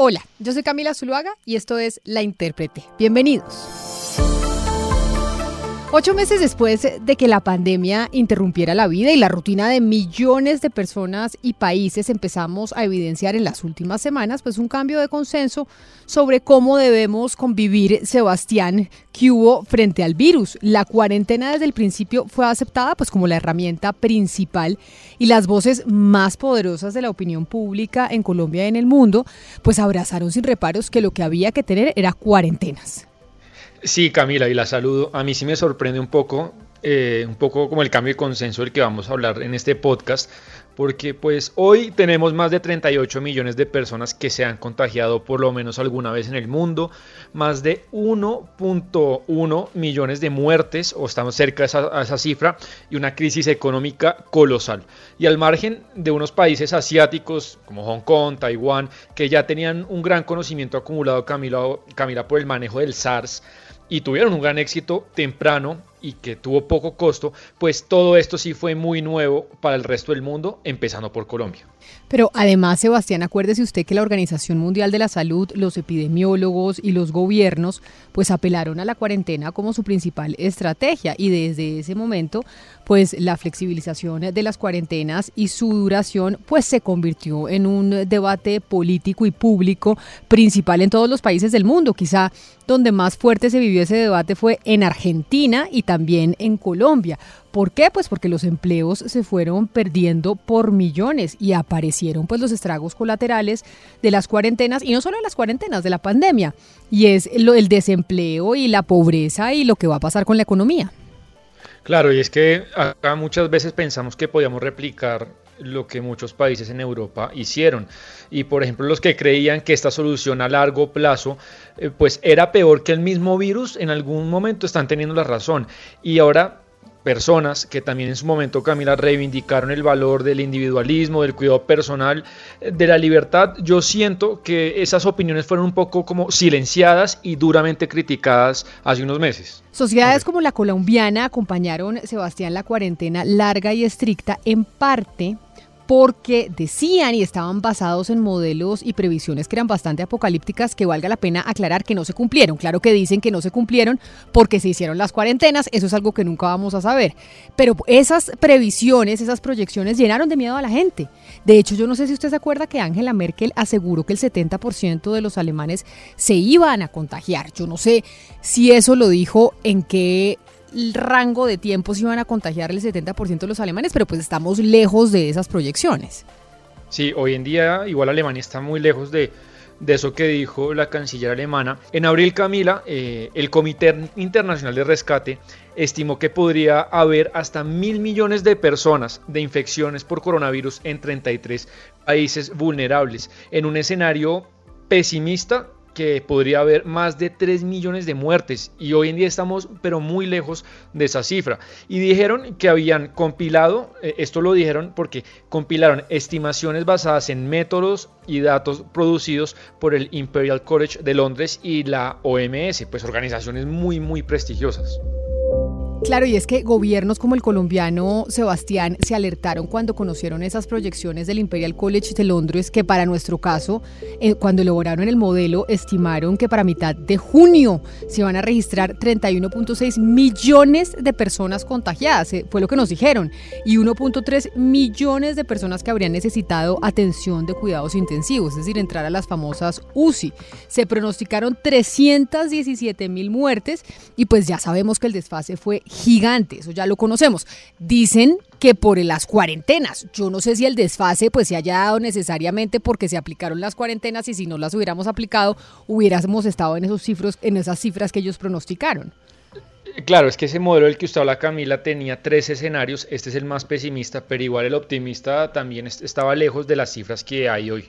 Hola, yo soy Camila Zuluaga y esto es La Intérprete. Bienvenidos. Ocho meses después de que la pandemia interrumpiera la vida y la rutina de millones de personas y países, empezamos a evidenciar en las últimas semanas pues un cambio de consenso sobre cómo debemos convivir, Sebastián, que hubo frente al virus. La cuarentena desde el principio fue aceptada pues como la herramienta principal y las voces más poderosas de la opinión pública en Colombia y en el mundo pues abrazaron sin reparos que lo que había que tener era cuarentenas. Sí, Camila, y la saludo. A mí sí me sorprende un poco, eh, un poco como el cambio de consenso del que vamos a hablar en este podcast, porque pues hoy tenemos más de 38 millones de personas que se han contagiado por lo menos alguna vez en el mundo, más de 1.1 millones de muertes, o estamos cerca de esa, esa cifra, y una crisis económica colosal. Y al margen de unos países asiáticos como Hong Kong, Taiwán, que ya tenían un gran conocimiento acumulado, Camila, Camila por el manejo del SARS, y tuvieron un gran éxito temprano y que tuvo poco costo, pues todo esto sí fue muy nuevo para el resto del mundo, empezando por Colombia. Pero además, Sebastián, acuérdese usted que la Organización Mundial de la Salud, los epidemiólogos y los gobiernos, pues apelaron a la cuarentena como su principal estrategia y desde ese momento, pues la flexibilización de las cuarentenas y su duración, pues se convirtió en un debate político y público principal en todos los países del mundo. Quizá donde más fuerte se vivió ese debate fue en Argentina y también en Colombia. ¿Por qué? Pues porque los empleos se fueron perdiendo por millones y aparecieron pues los estragos colaterales de las cuarentenas y no solo de las cuarentenas, de la pandemia. Y es lo, el desempleo y la pobreza y lo que va a pasar con la economía. Claro, y es que acá muchas veces pensamos que podíamos replicar lo que muchos países en Europa hicieron. Y por ejemplo, los que creían que esta solución a largo plazo eh, pues era peor que el mismo virus, en algún momento están teniendo la razón. Y ahora personas que también en su momento, Camila, reivindicaron el valor del individualismo, del cuidado personal, de la libertad, yo siento que esas opiniones fueron un poco como silenciadas y duramente criticadas hace unos meses. Sociedades como la colombiana acompañaron, Sebastián, la cuarentena larga y estricta en parte porque decían y estaban basados en modelos y previsiones que eran bastante apocalípticas que valga la pena aclarar que no se cumplieron. Claro que dicen que no se cumplieron porque se hicieron las cuarentenas, eso es algo que nunca vamos a saber. Pero esas previsiones, esas proyecciones llenaron de miedo a la gente. De hecho, yo no sé si usted se acuerda que Angela Merkel aseguró que el 70% de los alemanes se iban a contagiar. Yo no sé si eso lo dijo en qué rango de tiempo se iban a contagiar el 70% de los alemanes, pero pues estamos lejos de esas proyecciones. Sí, hoy en día igual Alemania está muy lejos de, eso que dijo la canciller alemana. En abril, Camila, eh, el Comité Internacional de Rescate estimó que podría haber hasta mil millones de personas de infecciones por coronavirus en 33 países vulnerables. En un escenario pesimista, que podría haber más de 3 millones de muertes y hoy en día estamos pero muy lejos de esa cifra. Y dijeron que habían compilado, eh, esto lo dijeron porque compilaron estimaciones basadas en métodos y datos producidos por el Imperial College de Londres y la OMS, pues organizaciones muy muy prestigiosas. Claro, y es que gobiernos como el colombiano Sebastián se alertaron cuando conocieron esas proyecciones del Imperial College de Londres que para nuestro caso, eh, cuando elaboraron el modelo, estimaron que para mitad de junio se van a registrar 31.6 millones de personas contagiadas, eh, fue lo que nos dijeron, y 1.3 millones de personas que habrían necesitado atención de cuidados intensivos, es decir, entrar a las famosas UCI. Se pronosticaron 317 mil muertes y pues ya sabemos que el desfase fue gigante, eso ya lo conocemos. Dicen que por las cuarentenas, yo no sé si el desfase pues se haya dado necesariamente porque se aplicaron las cuarentenas y si no las hubiéramos aplicado hubiéramos estado en esos cifros, en esas cifras que ellos pronosticaron. Claro, es que ese modelo del que usted habla, Camila, tenía tres escenarios. Este es el más pesimista, pero igual el optimista también estaba lejos de las cifras que hay hoy.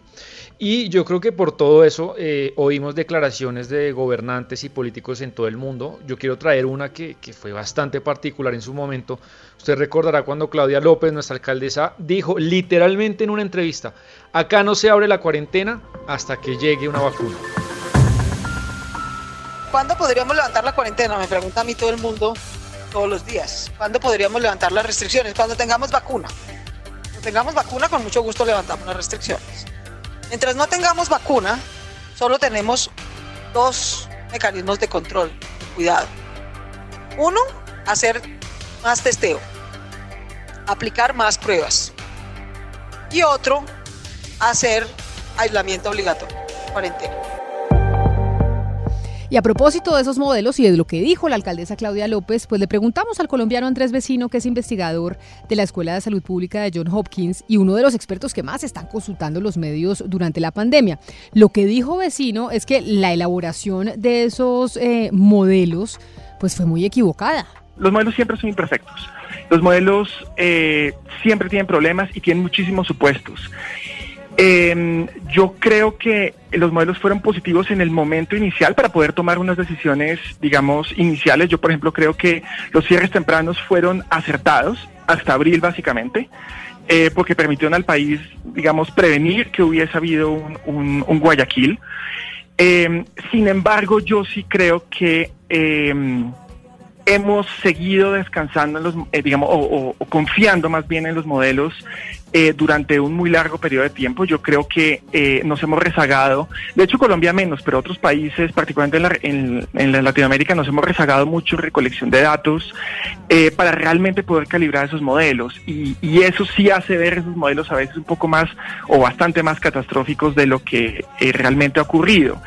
Y yo creo que por todo eso eh, oímos declaraciones de gobernantes y políticos en todo el mundo. Yo quiero traer una que, que fue bastante particular en su momento. Usted recordará cuando Claudia López, nuestra alcaldesa, dijo literalmente en una entrevista, acá no se abre la cuarentena hasta que llegue una vacuna. ¿Cuándo podríamos levantar la cuarentena? Me pregunta a mí todo el mundo todos los días. ¿Cuándo podríamos levantar las restricciones? Cuando tengamos vacuna. Cuando tengamos vacuna, con mucho gusto levantamos las restricciones. Mientras no tengamos vacuna, solo tenemos dos mecanismos de control, cuidado. Uno, hacer más testeo, aplicar más pruebas. Y otro, hacer aislamiento obligatorio, cuarentena. Y a propósito de esos modelos y de lo que dijo la alcaldesa Claudia López, pues le preguntamos al colombiano Andrés Vecino, que es investigador de la Escuela de Salud Pública de John Hopkins y uno de los expertos que más están consultando los medios durante la pandemia. Lo que dijo Vecino es que la elaboración de esos eh, modelos pues fue muy equivocada. Los modelos siempre son imperfectos. Los modelos eh, siempre tienen problemas y tienen muchísimos supuestos. Eh, yo creo que los modelos fueron positivos en el momento inicial para poder tomar unas decisiones, digamos, iniciales. Yo, por ejemplo, creo que los cierres tempranos fueron acertados hasta abril, básicamente. Eh, porque permitieron al país, digamos, prevenir que hubiese habido un, Guayaquil. Eh, sin embargo, yo sí creo que eh, hemos seguido descansando en los, eh, digamos, o, confiando más bien en los modelos eh, durante un muy largo periodo de tiempo. Yo creo que eh, nos hemos rezagado, de hecho Colombia menos, pero otros países, particularmente en, la, Latinoamérica, nos hemos rezagado mucho en recolección de datos para realmente poder calibrar esos modelos. Y, y, eso sí hace ver esos modelos a veces un poco más o bastante más catastróficos de lo que realmente ha ocurrido.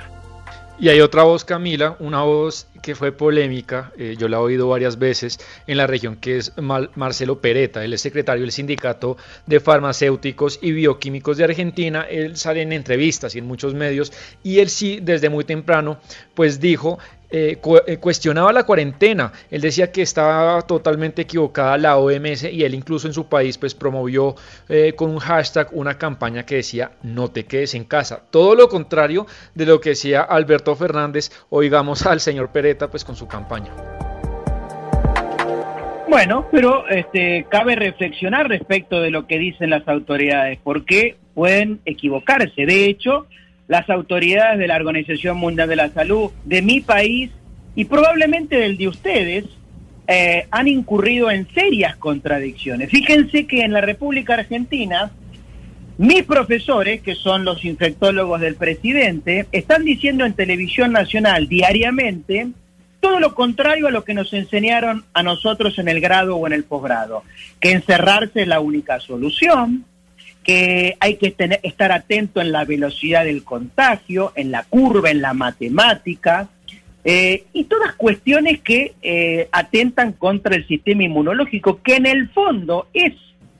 Y hay otra voz, Camila, una voz que fue polémica, eh, yo la he oído varias veces en la región, que es Marcelo Pereta, él es secretario del Sindicato de Farmacéuticos y Bioquímicos de Argentina, él sale en entrevistas y en muchos medios, y él sí, desde muy temprano, pues dijo eh, eh, cuestionaba la cuarentena. Él decía que estaba totalmente equivocada la OMS y él incluso en su país pues promovió eh, con un hashtag una campaña que decía no te quedes en casa. Todo lo contrario de lo que decía Alberto Fernández. Oigamos al señor Pereta pues con su campaña. Bueno, pero este, cabe reflexionar respecto de lo que dicen las autoridades, porque pueden equivocarse. De hecho, las autoridades de la Organización Mundial de la Salud, de mi país y probablemente del de ustedes, eh, han incurrido en serias contradicciones. Fíjense que en la República Argentina, mis profesores, que son los infectólogos del presidente, están diciendo en televisión nacional diariamente todo lo contrario a lo que nos enseñaron a nosotros en el grado o en el posgrado, que encerrarse es la única solución, que hay que tener, estar atento en la velocidad del contagio, en la curva, en la matemática, eh, y todas cuestiones que eh, atentan contra el sistema inmunológico, que en el fondo es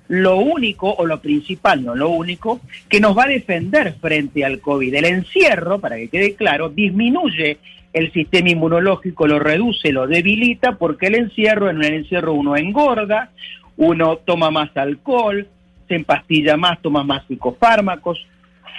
lo único, o lo principal, no lo único, que nos va a defender frente al COVID. El encierro, para que quede claro, disminuye el sistema inmunológico, lo reduce, lo debilita, porque el encierro, en el encierro uno engorda, uno toma más alcohol, se empastilla más, toma más psicofármacos,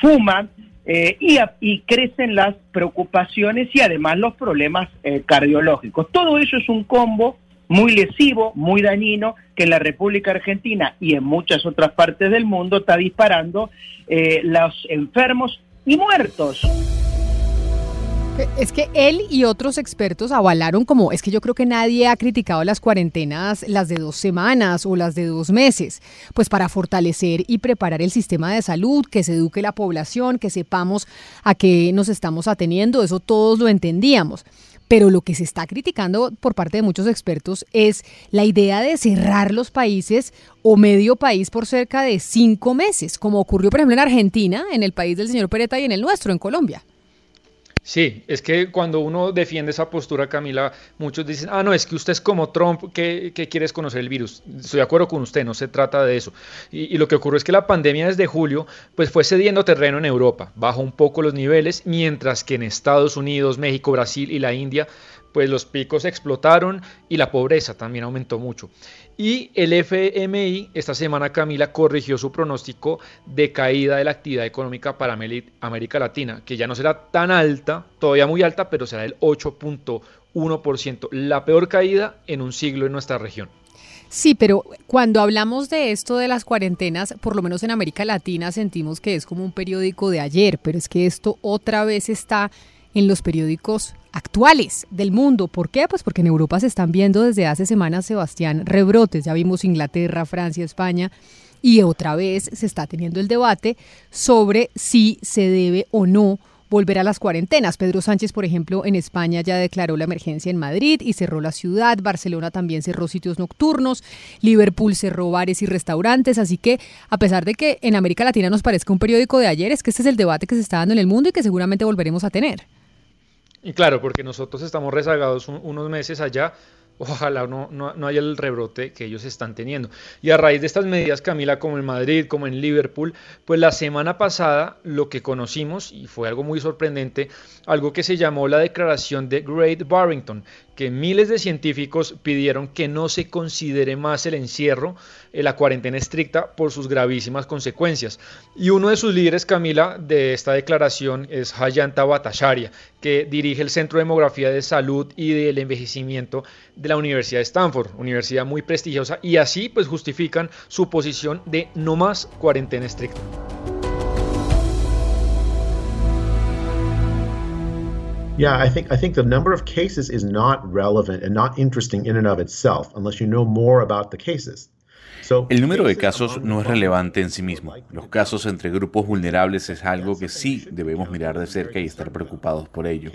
fuma eh, y, crecen las preocupaciones y además los problemas eh, cardiológicos. Todo eso es un combo muy lesivo, muy dañino, que en la República Argentina y en muchas otras partes del mundo está disparando eh, los enfermos y muertos. Es que él y otros expertos avalaron como, es que yo creo que nadie ha criticado las cuarentenas, las de dos semanas o las de dos meses, pues para fortalecer y preparar el sistema de salud, que se eduque la población, que sepamos a qué nos estamos ateniendo, eso todos lo entendíamos. Pero lo que se está criticando por parte de muchos expertos es la idea de cerrar los países o medio país por cerca de cinco meses, como ocurrió, por ejemplo, en Argentina, en el país del señor Pereta y en el nuestro, en Colombia. Sí, es que cuando uno defiende esa postura, Camila, muchos dicen, ah, no, es que usted es como Trump, que, quieres conocer el virus. Estoy de acuerdo con usted, no se trata de eso. Y, lo que ocurre es que la pandemia desde julio, pues fue cediendo terreno en Europa, bajó un poco los niveles, mientras que en Estados Unidos, México, Brasil y la India, pues los picos explotaron y la pobreza también aumentó mucho. Y el FMI esta semana, Camila, corrigió su pronóstico de caída de la actividad económica para América Latina, que ya no será tan alta, todavía muy alta, pero será el 8.1%, la peor caída en un siglo en nuestra región. Sí, pero cuando hablamos de esto de las cuarentenas, por lo menos en América Latina sentimos que es como un periódico de ayer, pero es que esto otra vez está en los periódicos actuales del mundo. ¿Por qué? Pues porque en Europa se están viendo desde hace semanas, Sebastián, rebrotes. Ya vimos Inglaterra, Francia, España. Y otra vez se está teniendo el debate sobre si se debe o no volver a las cuarentenas. Pedro Sánchez, por ejemplo, en España ya declaró la emergencia en Madrid y cerró la ciudad. Barcelona también cerró sitios nocturnos. Liverpool cerró bares y restaurantes. Así que, a pesar de que en América Latina nos parezca un periódico de ayer, es que este es el debate que se está dando en el mundo y que seguramente volveremos a tener. Y claro, porque nosotros estamos rezagados unos meses allá ojalá no, no, haya el rebrote que ellos están teniendo. Y a raíz de estas medidas, Camila, como en Madrid, como en Liverpool, pues la semana pasada lo que conocimos, y fue algo muy sorprendente, algo que se llamó la Declaración de Great Barrington, que miles de científicos pidieron que no se considere más el encierro, eh, la cuarentena estricta, por sus gravísimas consecuencias. Y uno de sus líderes, Camila, de esta declaración es Hayanta Bhattacharya, que dirige el Centro de Demografía de Salud y del Envejecimiento de la Universidad de Stanford, universidad muy prestigiosa, y así pues justifican su posición de no más cuarentena estricta. Yeah, I think I think the number of cases is not relevant and not interesting in and of itself unless you know more about the cases. El número de casos no es relevante en sí mismo. Los casos entre grupos vulnerables es algo que sí debemos mirar de cerca y estar preocupados por ello.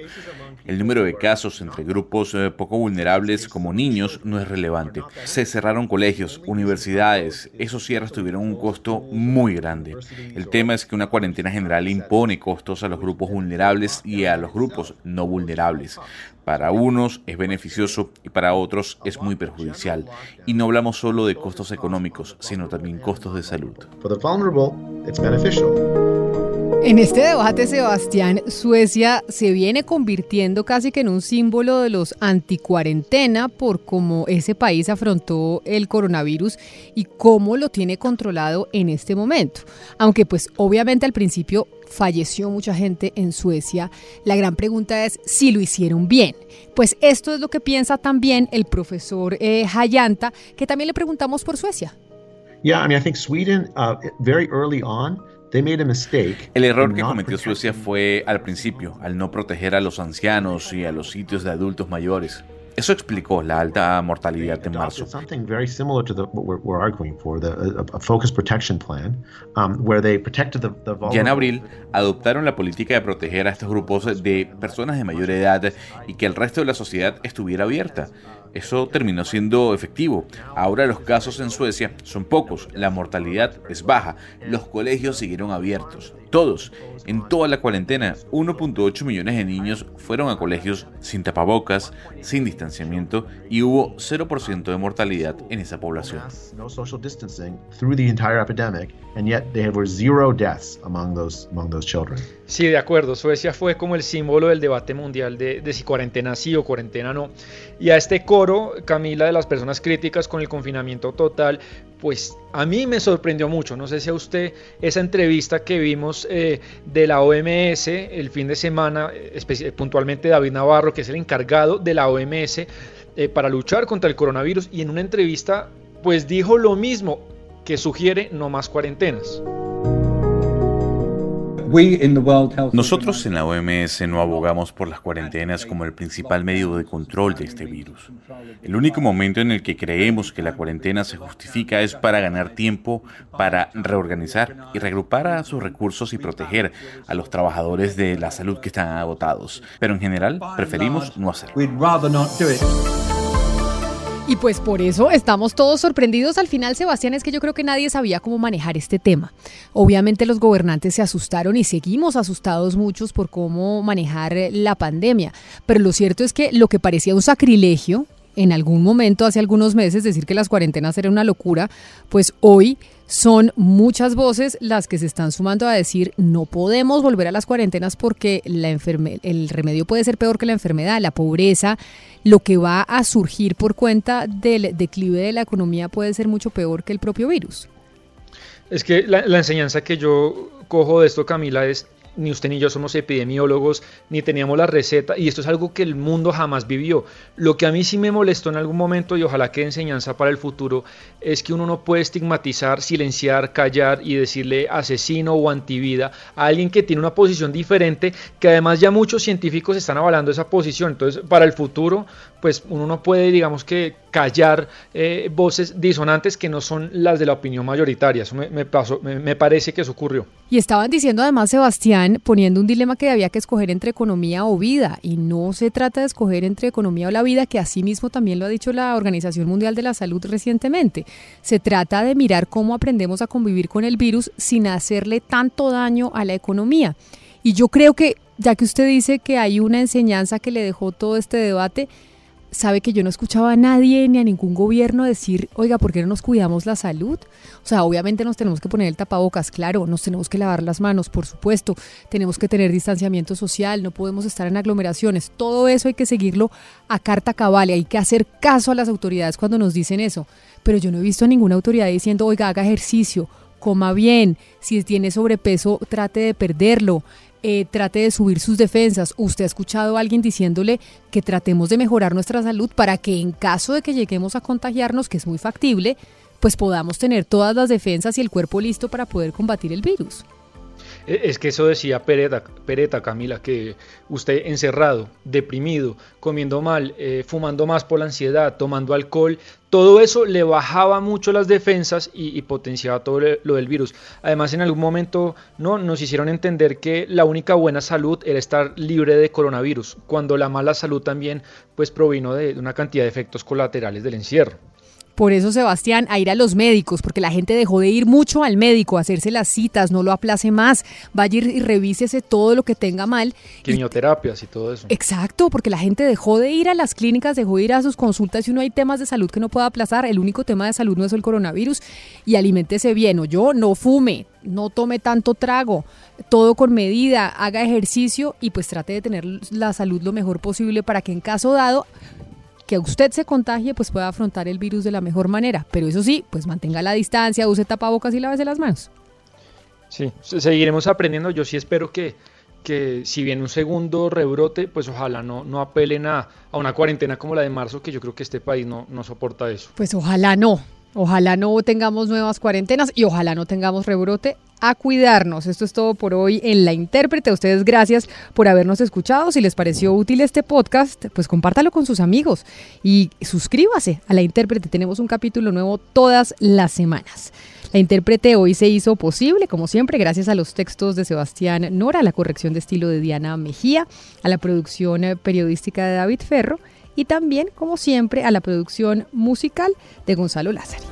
El número de casos entre grupos eh, poco vulnerables como niños no es relevante. Se cerraron colegios, universidades, esos cierres tuvieron un costo muy grande. El tema es que una cuarentena general impone costos a los grupos vulnerables y a los grupos no vulnerables. Para unos es beneficioso y para otros es muy perjudicial. Y no hablamos solo de costos económicos, sino también costos de salud. En este debate, Sebastián, Suecia se viene convirtiendo casi que en un símbolo de los anticuarentena por cómo ese país afrontó el coronavirus y cómo lo tiene controlado en este momento. Aunque pues obviamente al principio falleció mucha gente en Suecia. La gran pregunta es si lo hicieron bien. Pues esto es lo que piensa también el profesor eh, Hayanta, que también le preguntamos por Suecia. Yeah, I mean, I think Sweden, uh, very early on, They made a mistake el error que cometió Suecia fue al principio, al no proteger a los ancianos y a los sitios de adultos mayores. Eso explicó la alta mortalidad en marzo. Ya en abril adoptaron la política de proteger a estos grupos de personas de mayor edad y que el resto de la sociedad estuviera abierta. Eso terminó siendo efectivo. Ahora los casos en Suecia son pocos, la mortalidad es baja, los colegios siguieron abiertos. Todos, en toda la cuarentena, 1.8 millones de niños fueron a colegios sin tapabocas, sin distanciamiento y hubo 0% de mortalidad en esa población. Sí, de acuerdo. Suecia fue como el símbolo del debate mundial de, de si cuarentena sí o cuarentena no. Y a este coro, Camila, de las personas críticas con el confinamiento total, pues a mí me sorprendió mucho. No sé si a usted esa entrevista que vimos eh, de la OMS el fin de semana, puntualmente David Navarro, que es el encargado de la OMS eh, para luchar contra el coronavirus, y en una entrevista pues dijo lo mismo, que sugiere no más cuarentenas. Nosotros en la OMS no abogamos por las cuarentenas como el principal medio de control de este virus. El único momento en el que creemos que la cuarentena se justifica es para ganar tiempo, para reorganizar y regrupar a sus recursos y proteger a los trabajadores de la salud que están agotados. Pero en general preferimos no hacerlo. Y pues por eso estamos todos sorprendidos al final, Sebastián, es que yo creo que nadie sabía cómo manejar este tema. Obviamente los gobernantes se asustaron y seguimos asustados muchos por cómo manejar la pandemia, pero lo cierto es que lo que parecía un sacrilegio en algún momento, hace algunos meses, decir que las cuarentenas eran una locura, pues hoy son muchas voces las que se están sumando a decir no podemos volver a las cuarentenas porque la el remedio puede ser peor que la enfermedad, la pobreza, lo que va a surgir por cuenta del declive de la economía puede ser mucho peor que el propio virus. Es que la, la enseñanza que yo cojo de esto, Camila, es ni usted ni yo somos epidemiólogos, ni teníamos la receta, y esto es algo que el mundo jamás vivió. Lo que a mí sí me molestó en algún momento, y ojalá que enseñanza para el futuro, es que uno no puede estigmatizar, silenciar, callar y decirle asesino o antivida a alguien que tiene una posición diferente, que además ya muchos científicos están avalando esa posición. Entonces, para el futuro, pues uno no puede, digamos que, callar eh, voces disonantes que no son las de la opinión mayoritaria. Eso me, pasó, me parece que eso ocurrió. Y estaban diciendo además, Sebastián, Poniendo un dilema que había que escoger entre economía o vida y no se trata de escoger entre economía o la vida, que asimismo también lo ha dicho la Organización Mundial de la Salud recientemente. Se trata de mirar cómo aprendemos a convivir con el virus sin hacerle tanto daño a la economía. Y yo creo que, ya que usted dice que hay una enseñanza que le dejó todo este debate, sabe que yo no escuchaba a nadie ni a ningún gobierno decir, oiga, ¿por qué no nos cuidamos la salud? O sea, obviamente nos tenemos que poner el tapabocas, claro, nos tenemos que lavar las manos, por supuesto, tenemos que tener distanciamiento social, no podemos estar en aglomeraciones, todo eso hay que seguirlo a carta cabal y hay que hacer caso a las autoridades cuando nos dicen eso. Pero yo no he visto a ninguna autoridad diciendo, oiga, haga ejercicio, coma bien, si tiene sobrepeso, trate de perderlo, eh, trate de subir sus defensas. ¿Usted ha escuchado a alguien diciéndole que tratemos de mejorar nuestra salud para que en caso de que lleguemos a contagiarnos, que es muy factible, pues podamos tener todas las defensas y el cuerpo listo para poder combatir el virus? E, es que eso decía Pereta, Camila, que usted encerrado, deprimido, comiendo mal, eh, fumando más por la ansiedad, tomando alcohol, todo eso le bajaba mucho las defensas y, potenciaba todo lo del virus. Además, en algún momento no nos hicieron entender que la única buena salud era estar libre de coronavirus, cuando la mala salud también pues provino de una cantidad de efectos colaterales del encierro. Por eso, Sebastián, a ir a los médicos, porque la gente dejó de ir mucho al médico, a hacerse las citas, no lo aplace más, vaya y revísese todo lo que tenga mal. Quimioterapias y, todo eso. Exacto, porque la gente dejó de ir a las clínicas, dejó de ir a sus consultas y no hay temas de salud que no pueda aplazar. El único tema de salud no es el coronavirus y aliméntese bien. O yo no fume, no tome tanto trago, todo con medida, haga ejercicio y pues trate de tener la salud lo mejor posible para que en caso dado que usted se contagie, pues pueda afrontar el virus de la mejor manera. Pero eso sí, pues mantenga la distancia, use tapabocas y lávese las manos. Sí, seguiremos aprendiendo. Yo sí espero que, que si viene un segundo rebrote, pues ojalá no, no apelen a, a, una cuarentena como la de marzo, que yo creo que este país no, no soporta eso. Pues ojalá no. Ojalá no tengamos nuevas cuarentenas y ojalá no tengamos rebrote a cuidarnos. Esto es todo por hoy en La Intérprete. A ustedes gracias por habernos escuchado. Si les pareció útil este podcast, pues compártalo con sus amigos y suscríbase a La Intérprete. Tenemos un capítulo nuevo todas las semanas. La intérprete hoy se hizo posible, como siempre, gracias a los textos de Sebastián Nora, a la corrección de estilo de Diana Mejía, a la producción periodística de David Ferro y también, como siempre, a la producción musical de Gonzalo Lázaro.